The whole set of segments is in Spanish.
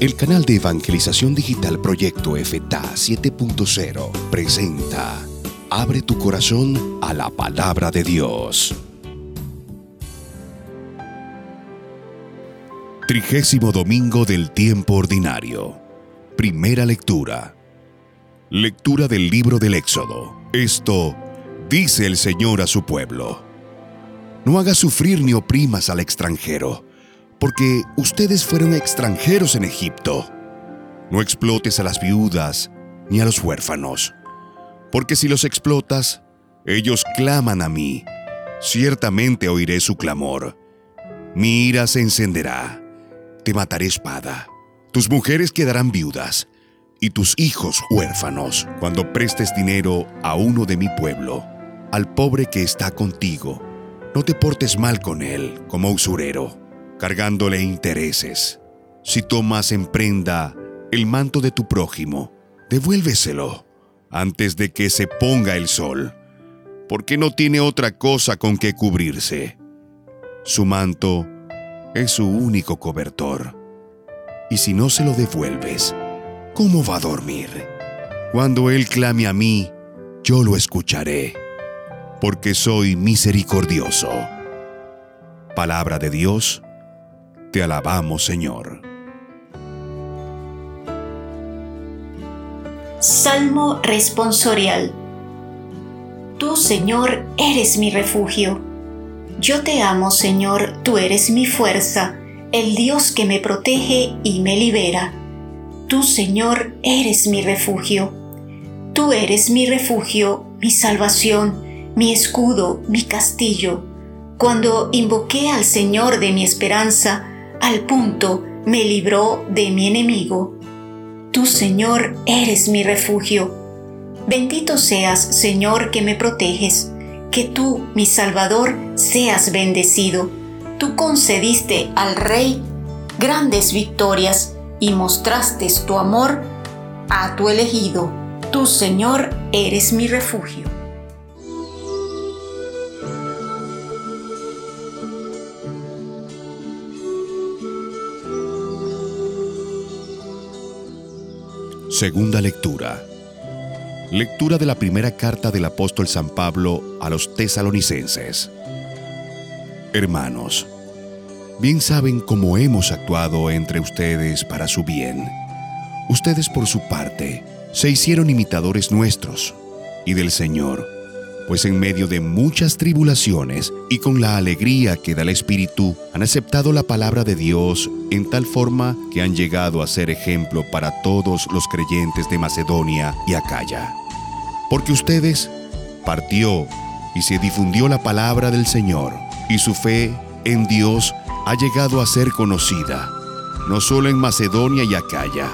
El canal de evangelización digital Proyecto FTA 7.0 presenta Abre tu corazón a la palabra de Dios. Trigésimo domingo del tiempo ordinario. Primera lectura. Lectura del libro del Éxodo. Esto dice el Señor a su pueblo. No hagas sufrir ni oprimas al extranjero porque ustedes fueron extranjeros en Egipto. No explotes a las viudas ni a los huérfanos, porque si los explotas, ellos claman a mí. Ciertamente oiré su clamor. Mi ira se encenderá. Te mataré espada. Tus mujeres quedarán viudas y tus hijos huérfanos cuando prestes dinero a uno de mi pueblo, al pobre que está contigo. No te portes mal con él como usurero cargándole intereses. Si tomas en prenda el manto de tu prójimo, devuélveselo antes de que se ponga el sol, porque no tiene otra cosa con que cubrirse. Su manto es su único cobertor. Y si no se lo devuelves, ¿cómo va a dormir? Cuando Él clame a mí, yo lo escucharé, porque soy misericordioso. Palabra de Dios, te alabamos, Señor. Salmo responsorial. Tú, Señor, eres mi refugio. Yo te amo, Señor, tú eres mi fuerza, el Dios que me protege y me libera. Tú, Señor, eres mi refugio. Tú eres mi refugio, mi salvación, mi escudo, mi castillo. Cuando invoqué al Señor de mi esperanza, al punto me libró de mi enemigo. Tú, Señor, eres mi refugio. Bendito seas, Señor, que me proteges, que tú, mi Salvador, seas bendecido. Tú concediste al Rey grandes victorias y mostraste tu amor a tu elegido. Tú, Señor, eres mi refugio. Segunda lectura. Lectura de la primera carta del apóstol San Pablo a los tesalonicenses. Hermanos, bien saben cómo hemos actuado entre ustedes para su bien. Ustedes por su parte se hicieron imitadores nuestros y del Señor pues en medio de muchas tribulaciones y con la alegría que da el Espíritu, han aceptado la palabra de Dios en tal forma que han llegado a ser ejemplo para todos los creyentes de Macedonia y Acaya. Porque ustedes partió y se difundió la palabra del Señor, y su fe en Dios ha llegado a ser conocida, no solo en Macedonia y Acaya,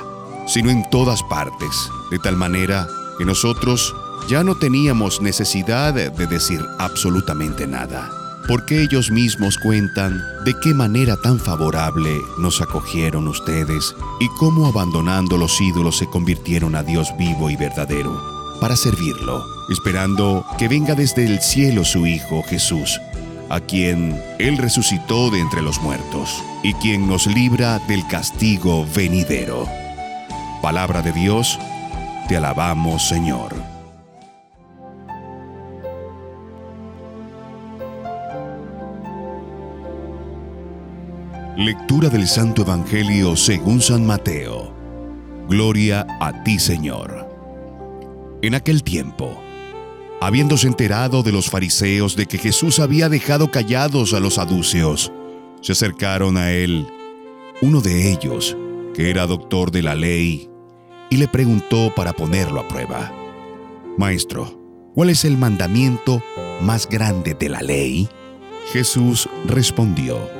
sino en todas partes, de tal manera que nosotros ya no teníamos necesidad de decir absolutamente nada, porque ellos mismos cuentan de qué manera tan favorable nos acogieron ustedes y cómo abandonando los ídolos se convirtieron a Dios vivo y verdadero para servirlo, esperando que venga desde el cielo su Hijo Jesús, a quien Él resucitó de entre los muertos y quien nos libra del castigo venidero. Palabra de Dios, te alabamos Señor. Lectura del Santo Evangelio según San Mateo. Gloria a ti, Señor. En aquel tiempo, habiéndose enterado de los fariseos de que Jesús había dejado callados a los saduceos, se acercaron a él, uno de ellos, que era doctor de la ley, y le preguntó para ponerlo a prueba, Maestro, ¿cuál es el mandamiento más grande de la ley? Jesús respondió,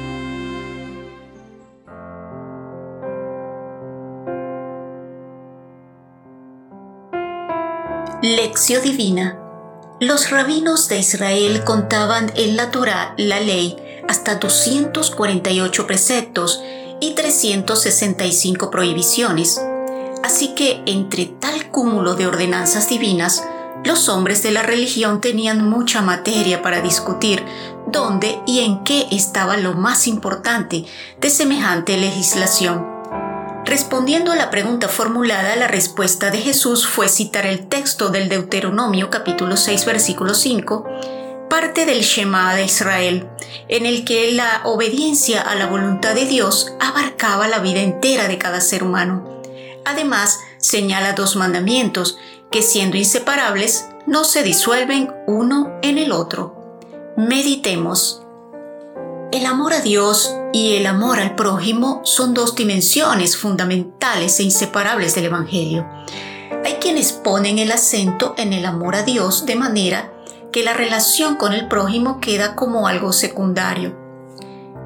Lección Divina Los rabinos de Israel contaban en la Torá la ley hasta 248 preceptos y 365 prohibiciones. Así que entre tal cúmulo de ordenanzas divinas, los hombres de la religión tenían mucha materia para discutir dónde y en qué estaba lo más importante de semejante legislación. Respondiendo a la pregunta formulada, la respuesta de Jesús fue citar el texto del Deuteronomio capítulo 6 versículo 5, parte del Shema de Israel, en el que la obediencia a la voluntad de Dios abarcaba la vida entera de cada ser humano. Además, señala dos mandamientos que siendo inseparables, no se disuelven uno en el otro. Meditemos. El amor a Dios y el amor al prójimo son dos dimensiones fundamentales e inseparables del Evangelio. Hay quienes ponen el acento en el amor a Dios de manera que la relación con el prójimo queda como algo secundario.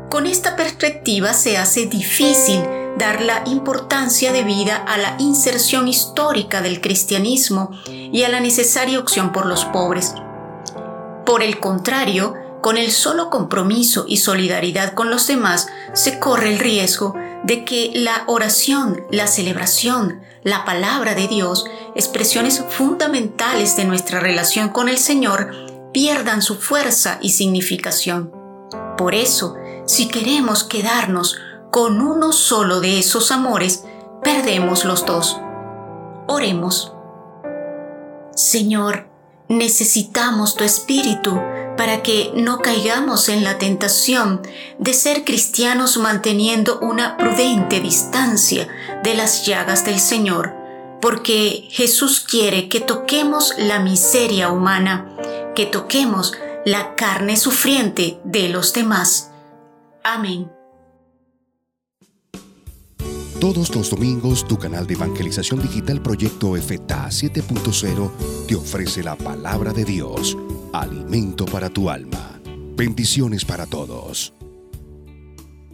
Con esta perspectiva se hace difícil dar la importancia debida a la inserción histórica del cristianismo y a la necesaria opción por los pobres. Por el contrario, con el solo compromiso y solidaridad con los demás, se corre el riesgo de que la oración, la celebración, la palabra de Dios, expresiones fundamentales de nuestra relación con el Señor, pierdan su fuerza y significación. Por eso, si queremos quedarnos con uno solo de esos amores, perdemos los dos. Oremos. Señor, necesitamos tu espíritu para que no caigamos en la tentación de ser cristianos manteniendo una prudente distancia de las llagas del Señor, porque Jesús quiere que toquemos la miseria humana, que toquemos la carne sufriente de los demás. Amén. Todos los domingos tu canal de evangelización digital Proyecto EFETA 7.0 te ofrece la palabra de Dios, alimento para tu alma. Bendiciones para todos.